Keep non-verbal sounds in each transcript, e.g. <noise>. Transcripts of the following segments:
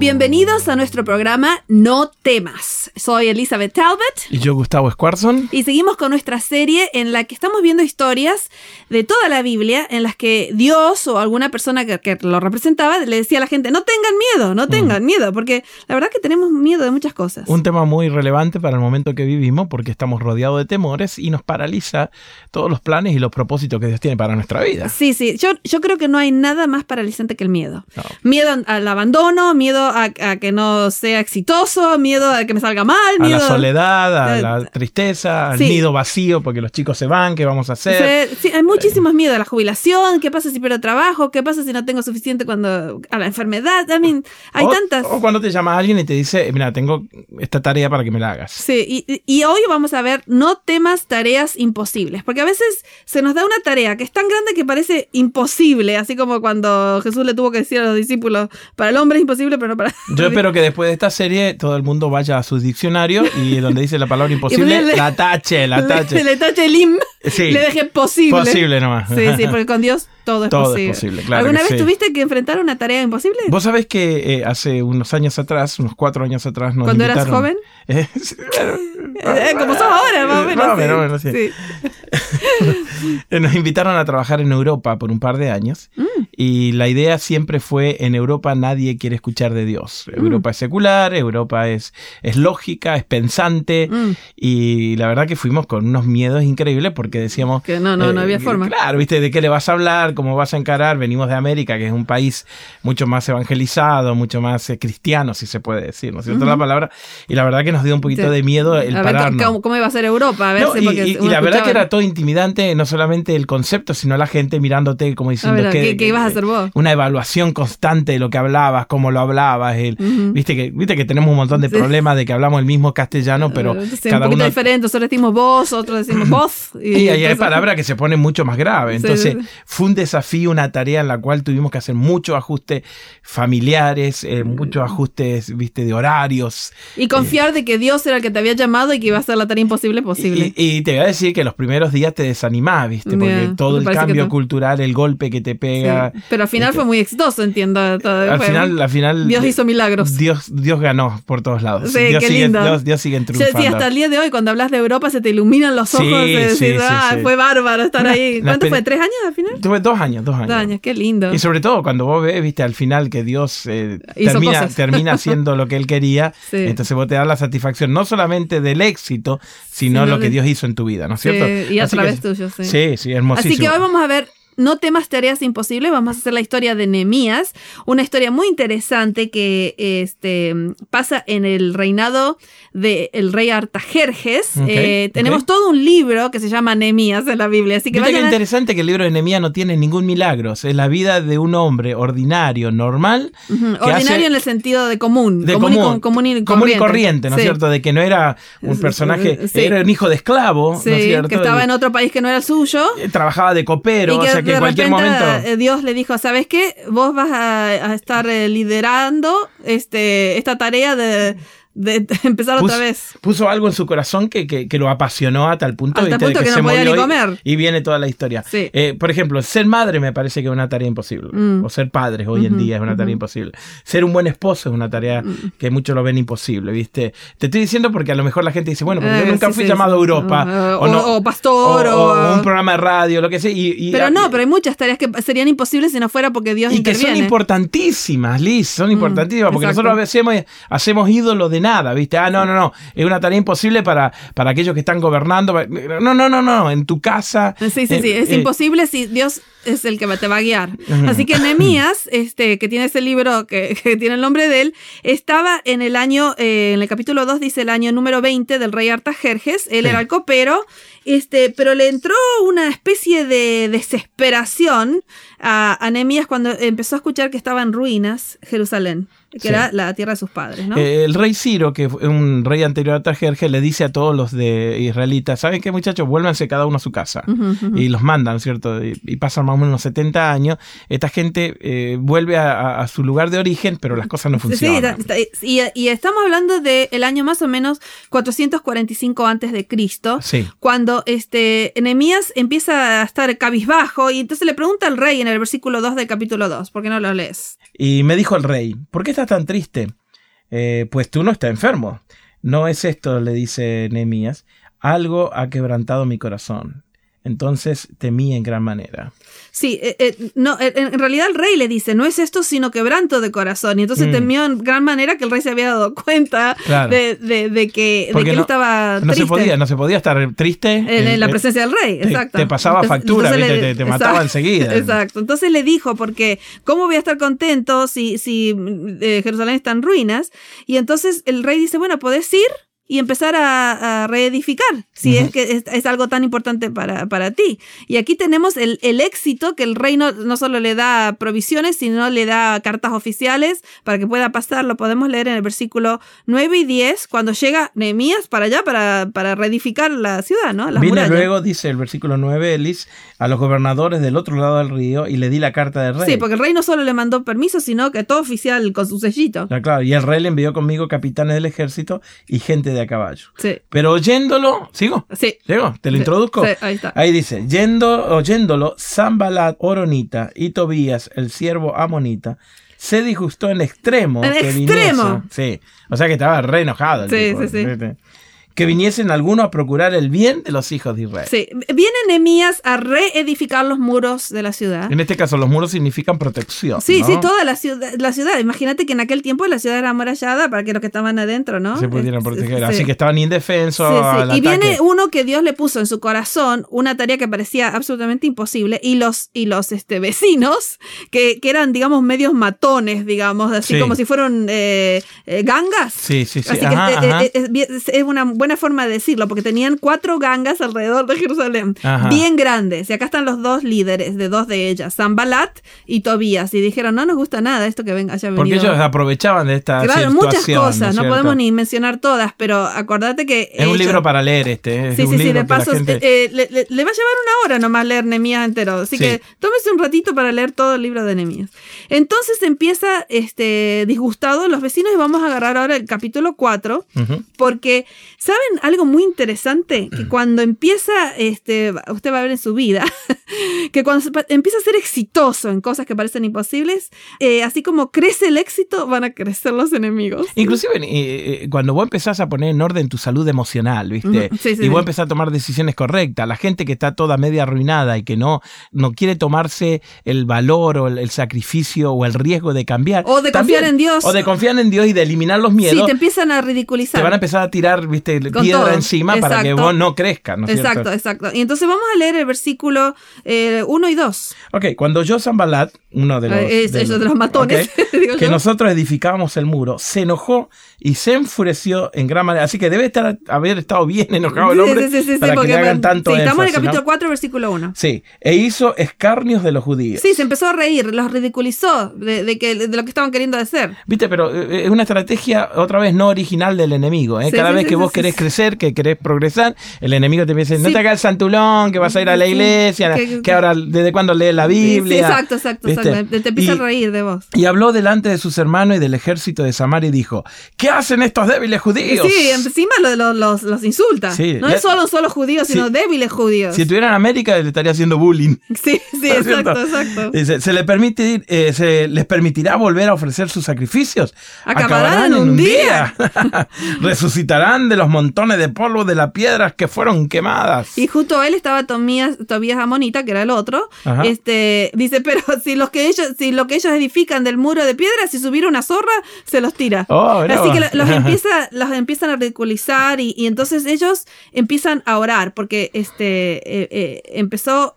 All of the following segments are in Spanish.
Bienvenidos a nuestro programa No temas. Soy Elizabeth Talbot. Y yo, Gustavo Squarson. Y seguimos con nuestra serie en la que estamos viendo historias de toda la Biblia en las que Dios o alguna persona que, lo representaba le decía a la gente, no tengan miedo, no tengan miedo, porque la verdad que tenemos miedo de muchas cosas. Un tema muy relevante para el momento que vivimos porque estamos rodeados de temores y nos paraliza todos los planes y los propósitos que Dios tiene para nuestra vida. Sí, sí, yo, yo creo que no hay nada más paralizante que el miedo. Miedo al abandono, miedo a, que no sea exitoso, miedo a que me salga mal. Miedo, a la soledad, a la tristeza, al nido vacío porque los chicos se van, ¿qué vamos a hacer? Sí, hay muchísimos miedos a la jubilación, ¿qué pasa si pierdo trabajo? ¿Qué pasa si no tengo suficiente cuando a la enfermedad? I mean, hay tantas. O cuando te llama alguien y te dice, mira, tengo esta tarea para que me la hagas. Sí, y, y hoy vamos a ver no temas tareas imposibles, porque a veces se nos da una tarea que es tan grande que parece imposible, así como cuando Jesús le tuvo que decir a los discípulos, para el hombre es imposible, pero no para... Yo espero que después de esta serie todo el mundo vaya a su diccionario y donde dice la palabra <laughs> imposible, la tache, la tache. Le, tache el im, le deje posible. Posible nomás. Sí, sí, porque con Dios todo es todo posible. Es posible claro ¿Alguna vez tuviste que enfrentar una tarea imposible? Vos sabés que eh, hace unos años atrás, unos cuatro años atrás, nos ¿Cuando eras joven? <laughs> Eh, eh, como sos ahora, más o menos. sí. <laughs> nos invitaron a trabajar en Europa por un par de años mm. Y la idea siempre fue en Europa nadie quiere escuchar de Dios. Mm. Europa es secular, Europa es, es lógica, es pensante mm. y la verdad que fuimos con unos miedos increíbles porque decíamos... Que no, no, no había forma. Claro, viste, ¿de qué le vas a hablar? ¿Cómo vas a encarar? Venimos de América, que es un país mucho más evangelizado, mucho más cristiano, si se puede decir, ¿no es cierto la palabra? Y la verdad que nos dio un poquito de miedo el a Ver, ¿cómo, iba a ser Europa? A ver y, la verdad que era todo intimidante, no solamente el concepto, sino la gente mirándote como diciendo que, ¿qué, ibas a hacer vos? Una evaluación constante de lo que hablabas, cómo lo hablabas. El, viste, que, viste que tenemos un montón de problemas de que hablamos el mismo castellano, pero cada un poquito diferente. Nosotros decimos vos, otros decimos <clears throat> vos. Y, ahí hay palabras que se ponen mucho más graves. Entonces fue un desafío, una tarea en la cual tuvimos que hacer muchos ajustes familiares, eh, muchos ajustes, viste, de horarios. Y confiar de que Dios era el que te había llamado y que iba a ser la tarea imposible posible. Y, te voy a decir que los primeros días te desanimás, ¿viste? Porque todo el cambio cultural, el golpe que te pega. Pero al final fue muy exitoso, entiendo. al, final, al final. Dios hizo milagros. Dios, Dios ganó por todos lados. Sí, Dios, qué sigue, lindo. Dios, sigue triunfando. Sí, hasta el día de hoy, cuando hablas de Europa, se te iluminan los ojos. Sí, de decir, ah, fue bárbaro estar ahí. ¿Cuánto fue? ¿Tres años al final? Tuve dos años, dos años. Dos años, qué lindo. Y sobre todo cuando vos ves, viste, al final que Dios eh, termina, termina <laughs> haciendo lo que él quería, entonces vos te das la satisfacción no solamente del éxito, sino lo que Dios hizo en tu vida, ¿no es cierto? y a través tuyo, sí. Sí, sí, hermosísimo. Así que hoy vamos a ver no temas tareas imposibles, vamos a hacer la historia de Nehemías, una historia muy interesante que este, pasa en el reinado del rey Artajerjes. Eh, tenemos todo un libro que se llama Nehemías en la Biblia, así que vayan interesante que el libro de Nehemías no tiene ningún milagro, es la vida de un hombre ordinario, normal. Ordinario en el sentido de común, de común, común, y, común, y, común y corriente, ¿no es cierto? De que no era un personaje, era un hijo de esclavo, ¿no es cierto? Que estaba en otro país que no era suyo. Eh, trabajaba de copero, o sea que en cualquier momento. Eh, Dios le dijo, ¿sabes qué? Vos vas a, estar liderando este, esta tarea de de <laughs> empezar otra vez. Puso algo en su corazón que, que, lo apasionó a tal punto, Hasta punto que, no podía ni comer. Y, viene toda la historia. Eh, por ejemplo, ser madre me parece que es una tarea imposible. Mm. O ser padre hoy en día es una tarea imposible. Ser un buen esposo es una tarea mm. que muchos lo ven imposible, ¿viste? Te estoy diciendo porque a lo mejor la gente dice, bueno, pero yo eh, nunca fui llamado a Europa. Ah, o, pastor. O, un programa de radio, lo que sea. Y, pero no, pero hay muchas tareas que serían imposibles si no fuera porque Dios y que son importantísimas, Liz, son mm, importantísimas. Porque nosotros hacemos, hacemos ídolo de nada, ¿viste? Ah, no, no, no, es una tarea imposible para, para aquellos que están gobernando. No, no, no, no, en tu casa. Sí, sí, sí, eh, es eh, imposible si Dios es el que te va a guiar. Así que Nehemías, <clears throat> este, que tiene ese libro <laughs> que, tiene el nombre de él, estaba en el año, eh, en el capítulo 2 dice el año número 20 del rey Artajerjes, él era el copero, este, pero le entró una especie de desesperación a, a Nehemías cuando empezó a escuchar que estaba en ruinas Jerusalén. Que Sí. era la tierra de sus padres, ¿no? Eh, el rey Ciro, que fue un rey anterior a Tajerjes, le dice a todos los de israelitas, ¿saben qué muchachos? Vuélvanse cada uno a su casa. Y los mandan, ¿cierto? Y, y pasan más o menos unos 70 años. Esta gente eh, vuelve a, su lugar de origen, pero las cosas no Sí, funcionan. está- está- y, y estamos hablando del año más o menos 445 antes de Cristo, Sí. cuando este Enemías empieza a estar cabizbajo y entonces le pregunta al rey en el versículo 2 del capítulo 2, ¿por qué no lo lees? Y me dijo el rey, ¿por qué estás tan triste? Eh, pues tú no estás enfermo. No es esto, le dice Nehemías, algo ha quebrantado mi corazón. Entonces temí en gran manera. Sí, eh, eh, no, eh, en realidad el rey le dice, no es esto sino quebranto de corazón. Y entonces Mm. temió en gran manera que el rey se había dado cuenta Claro. de, de- de que, de él estaba No se podía, no se podía estar triste. en, en la presencia del rey. te- Exacto. te pasaba factura, ¿viste? Te- te mataba enseguida. <laughs> Exacto. Entonces le dijo, porque ¿cómo voy a estar contento si, si Jerusalén está en ruinas? Y entonces el rey dice, bueno, podés ir y empezar a, a reedificar, si es que es, es algo tan importante para, para ti. Y aquí tenemos el, el éxito que el rey no, solo le da provisiones, sino le da cartas oficiales para que pueda pasar. Lo podemos leer en el versículo 9 y 10, cuando llega Nehemías para allá, para, para reedificar la ciudad, ¿no? Las Vine murallas. luego, dice el versículo 9, Elis, a los gobernadores del otro lado del río y le di la carta del rey. Sí, porque el rey no solo le mandó permiso, sino que todo oficial con su sellito. Ah, claro, y el rey le envió conmigo capitanes del ejército y gente de a caballo. Sí, Pero oyéndolo, ¿sigo? sí. ¿Sigo? ¿Te lo Sí, introduzco? sí, ahí está. Ahí dice, yendo, oyéndolo, Zambalat, Oronita y Tobías, el siervo Amonita, se disgustó en extremo. En que extremo. viniese- sí, o sea que estaba re enojado. el Sí, tipo, sí, sí. Que viniesen algunos a procurar el bien de los hijos de Israel. Sí, viene Nehemías a reedificar los muros de la ciudad. En este caso, los muros significan protección. Sí, ¿no? sí, toda la ciudad, la ciudad. Imagínate que en aquel tiempo la ciudad era amurallada para que los que estaban adentro, ¿no? Se pudieran proteger. sí. Así que estaban indefensos. Sí, sí. al Y viene uno que Dios le puso en su corazón una tarea que parecía absolutamente imposible y los, y los este, vecinos, que, que eran, digamos, medios matones, digamos, así Sí. como si fueran eh, eh, gangas. Sí, sí, sí. Así Ajá, que ajá. es, bien- es una buena forma de decirlo, porque tenían cuatro gangas alrededor de Jerusalén, Ajá. bien grandes. Y acá están los dos líderes de dos de ellas, Zambalat y Tobías. Y dijeron, no nos gusta nada esto que venga, haya Porque venido. ellos aprovechaban de esta Claro, situación. muchas cosas, ¿no podemos ni mencionar todas, pero acordate que... Es un libro para leer este. Es Sí, un sí, sí, de paso, gente- eh, eh, le, le- le va a llevar una hora nomás leer Nemías entero. Así Sí. que tómese un ratito para leer todo el libro de Nemías. Entonces empieza este, disgustado los vecinos y vamos a agarrar ahora el capítulo 4. Ujú. Porque, ¿saben algo muy interesante? Que cuando empieza, este, usted va a ver en su vida, <laughs> que cuando empieza a ser exitoso en cosas que parecen imposibles, eh, así como crece el éxito, van a crecer los enemigos. Inclusive eh, eh, cuando vos empezás a poner en orden tu salud emocional, ¿viste? Sí, sí, y vos sí. empezás a tomar decisiones correctas, la gente que está toda media arruinada y que no, no quiere tomarse el valor o el, el sacrificio o el riesgo de cambiar. O de también- confiar en Dios. O de confiar en Dios y de eliminar los Sí, miedos. te empiezan a ridiculizar. te van a empezar a tirar, viste, Con piedra todo. encima para que vos no crezcas, ¿no exacto, cierto? exacto. Y entonces vamos a leer el versículo 1 y 2. Ok, cuando yo Zambalat, uno de los, Eh, es- ellos de los matones, <laughs> digo que yo. nosotros edificábamos el muro, se enojó y se enfureció en gran manera. Así que debe estar haber estado bien enojado el hombre Sí, sí, sí, sí, para que le hagan tanto sí, estamos en el énfasis, ¿no? capítulo 4, versículo 1. Sí, e hizo escarnios de los judíos. Sí, se empezó a reír, los ridiculizó de, de que, de lo que estaban queriendo hacer. Viste, pero eh, es una estrategia otra vez no original del enemigo. ¿eh? Cada vez que vos sí, querés crecer, que querés progresar, el enemigo te empieza a decir, no Sí. te hagas el santulón, que vas a ir a la Sí, iglesia, que- que, ahora desde cuándo lees la Sí, sí, Biblia. exacto, exacto, exacto. Te, empieza a reír de vos. Y habló delante de sus hermanos y del ejército de Samaria y dijo, ¿qué hacen estos débiles judíos? Sí, encima lo- lo- los, los insulta. Sí, no es solo, solo judíos, sino débiles judíos. Si estuviera en América le estaría haciendo bullying. <laughs> Sí, sí, ¿No es exacto, cierto? exacto. Dice, ¿se, le permite, eh, ¿se les permitirá volver a ofrecer sus sacrificios? Acabarán en un día. <laughs> <laughs> Resucitarán de los montones de polvo de las piedras que fueron quemadas. Y justo él estaba Tobías, Tobías Amonita, que era el otro. Ajá. Este, dice, pero <laughs> si los que ellos, si lo que ellos edifican del muro de piedra, si subiera una zorra, se los tira. Oh, Así que lo- los <laughs> empieza, los empiezan a ridiculizar y, y entonces ellos empiezan a orar porque este eh, eh, empezó,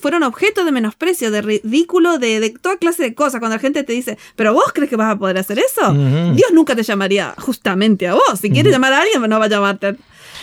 fueron objeto de menosprecio, de ridículo, de, de toda clase de cosas. Cuando la gente te dice, pero vos crees que vas a poder hacer eso. Dios nunca te llamaría justamente a vos. Si quieres llamar a alguien, no va huvitavat, et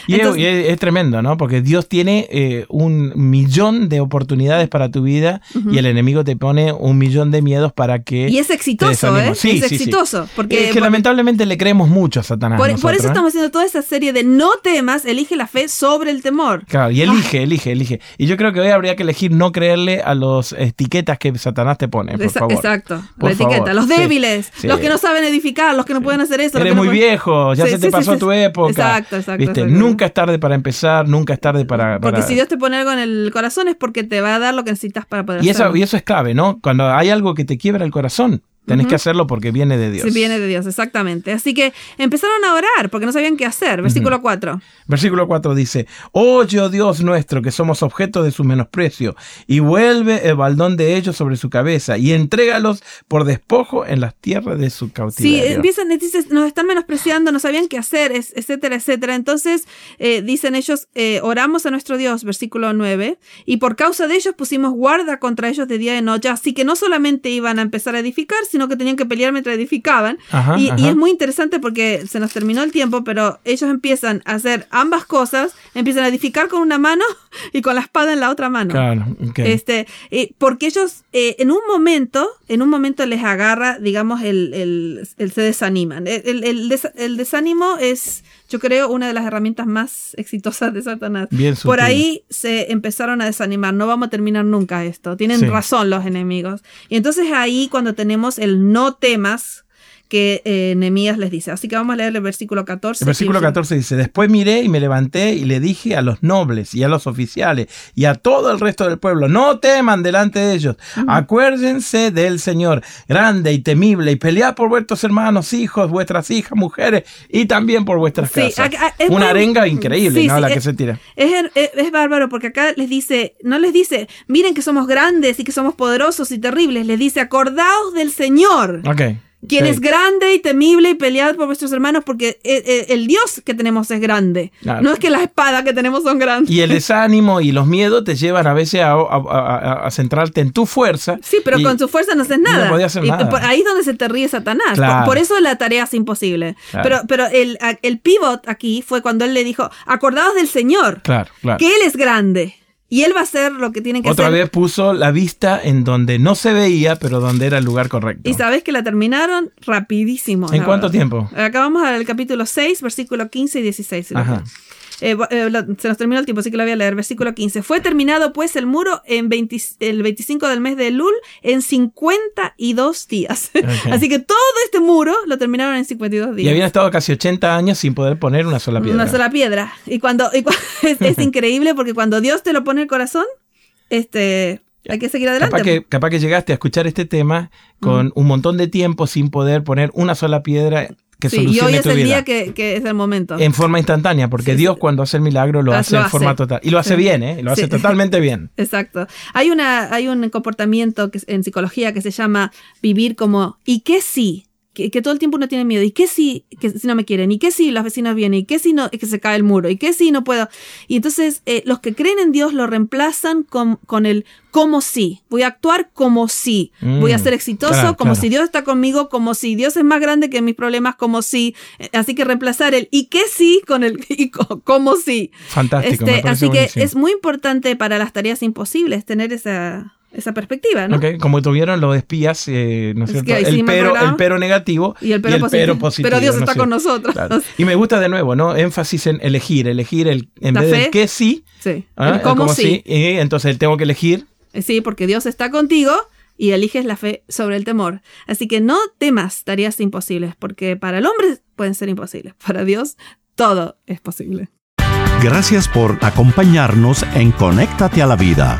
Y, es- Entonces- y es, es tremendo, ¿no? Porque Dios tiene eh, un millón de oportunidades para tu vida y el enemigo te pone un millón de miedos para que... Y es exitoso. ¿eh? Sí, es sí, sí. exitoso. Porque es que lamentablemente le creemos mucho a Satanás. por, eso ¿eh? estamos haciendo toda esa serie de no temas, elige la fe sobre el temor. Claro, y elige, elige, elige. Y yo creo que hoy habría que elegir no creerle a las etiquetas que Satanás te pone, por Esa- favor. Exacto, Por la etiqueta. favor. Los Sí, débiles, los que no saben edificar, los que no pueden hacer eso. los Eres que no muy pueden- viejo, ya se te pasó tu época. Exacto, exacto, ¿Viste? exacto. Nunca es tarde para empezar, nunca es tarde para... Porque si Dios te pone algo en el corazón es porque te va a dar lo que necesitas para poder y, eso, y eso es clave, ¿no? Cuando hay algo que te quiebra el corazón, tenés que hacerlo porque viene de Dios. Sí, viene de Dios, exactamente. Así que empezaron a orar porque no sabían qué hacer. Versículo 4. Versículo 4 dice, Oye, oh Dios nuestro, que somos objeto de su menosprecio, y vuelve el baldón de ellos sobre su cabeza, y entrégalos por despojo en las tierras de su Sí, cautiverio. empiezan, dices, nos están menospreciando, no sabían qué hacer, es- etcétera, etcétera. Entonces, eh, dicen ellos, eh, oramos a nuestro Dios, versículo 9, y por causa de ellos pusimos guarda contra ellos de día y de noche. Así que no solamente iban a empezar a edificar, sino que tenían que pelear mientras edificaban. Ajá, y, es muy interesante porque se nos terminó el tiempo, pero ellos empiezan a hacer ambas cosas, empiezan a edificar con una mano <laughs> y con la espada en la otra mano. Claro, ok. Este, eh, porque ellos eh, en un momento, en un momento les agarra, digamos, el, el- el- se desaniman. El- el des- el desánimo es, yo creo, una de las herramientas más exitosas de Satanás. Bien Por ahí se empezaron a desanimar, no vamos a terminar nunca esto. Tienen Sí. razón los enemigos. Y entonces ahí cuando tenemos el no temas que eh, Nehemías les dice. Así que vamos a leer el versículo 14. El versículo y- 14 dice, después miré y me levanté y le dije a los nobles y a los oficiales y a todo el resto del pueblo, no teman delante de ellos, acuérdense del Señor, grande y temible, y pelead por vuestros hermanos, hijos, vuestras hijas, mujeres y también por vuestras Sí, casas. Una muy- arenga increíble, Sí, ¿no? sí, la que es- se tira. Es, es, es bárbaro porque acá les dice, no les dice, miren que somos grandes y que somos poderosos y terribles, les dice, acordaos del Señor. Quien Sí. es grande y temible y pelead por vuestros hermanos porque el, el- el Dios que tenemos es grande. Claro. No es que las espadas que tenemos son grandes. Y el desánimo y los miedos te llevan a veces a, a- a- a centrarte en tu fuerza. Sí, pero y- con su fuerza no haces no nada. podía hacer Y nada. por ahí es donde se te ríe Satanás. Claro. Por, por eso la tarea es imposible. Claro. Pero, pero el, el pivot aquí fue cuando él le dijo, acordaos del Señor, Claro, claro. que Él es grande. Y Él va a hacer lo que tiene que Otra hacer. vez puso la vista en donde no se veía, pero donde era el lugar correcto. Y sabes que la terminaron rapidísimo. ¿En cuánto verdad. tiempo? Acá vamos al capítulo 6, versículo 15 y 16. si lo Ajá. Eh, eh, se nos terminó el tiempo, así que lo voy a leer. Versículo 15. Fue terminado pues el muro en 20 el 25 del mes de Lul en 52 días. <laughs> Así que todo este muro lo terminaron en 52 días. Y habían estado casi 80 años sin poder poner una sola piedra. Una sola piedra. Y cuando y cu- <laughs> es, es increíble porque cuando Dios te lo pone en el corazón, este, hay que seguir adelante. Capaz que, capaz que llegaste a escuchar este tema con un montón de tiempo sin poder poner una sola piedra Sí, y hoy es tu el vida. día que, que es el momento. En forma instantánea, porque Sí, Dios sí. cuando hace el milagro lo Lo hace en forma total. Y lo hace Sí. bien, ¿eh? Lo hace Sí. totalmente bien. <laughs> Exacto. Hay una, hay un comportamiento que, en psicología que se llama vivir como ¿y qué si? Que, que todo el tiempo uno tiene miedo. ¿Y qué si, que si no me quieren? ¿Y qué si los vecinos vienen? ¿Y qué si no, que se cae el muro? ¿Y qué si no puedo? Y entonces eh, los que creen en Dios lo reemplazan con, con el como si. Voy a actuar como si. Mm, Voy a ser exitoso, claro, como claro. si Dios está conmigo, como si Dios es más grande que mis problemas, como si. eh, Así que reemplazar el ¿y qué si? con el <laughs> y co- como si. Fantástico. Este, así que es muy importante para las tareas imposibles tener esa, esa perspectiva, ¿no? Ok, Como tuvieron los espías, eh, ¿no es Es cierto? sí el, pero, acordaba. el pero negativo Y el pero positivo. positivo. Pero Dios ¿no es está cierto? con nosotros. Claro. Y me gusta de nuevo, ¿no? Énfasis en elegir, elegir el, en La vez fe. del que sí. Sí. ¿ah? El cómo sí. y entonces tengo que elegir. Eh, Sí, porque Dios está contigo y eliges la fe sobre el temor. Así que no temas tareas imposibles, porque para el hombre pueden ser imposibles. <laughs> Para Dios todo es posible. Gracias por acompañarnos en Conéctate a la Vida.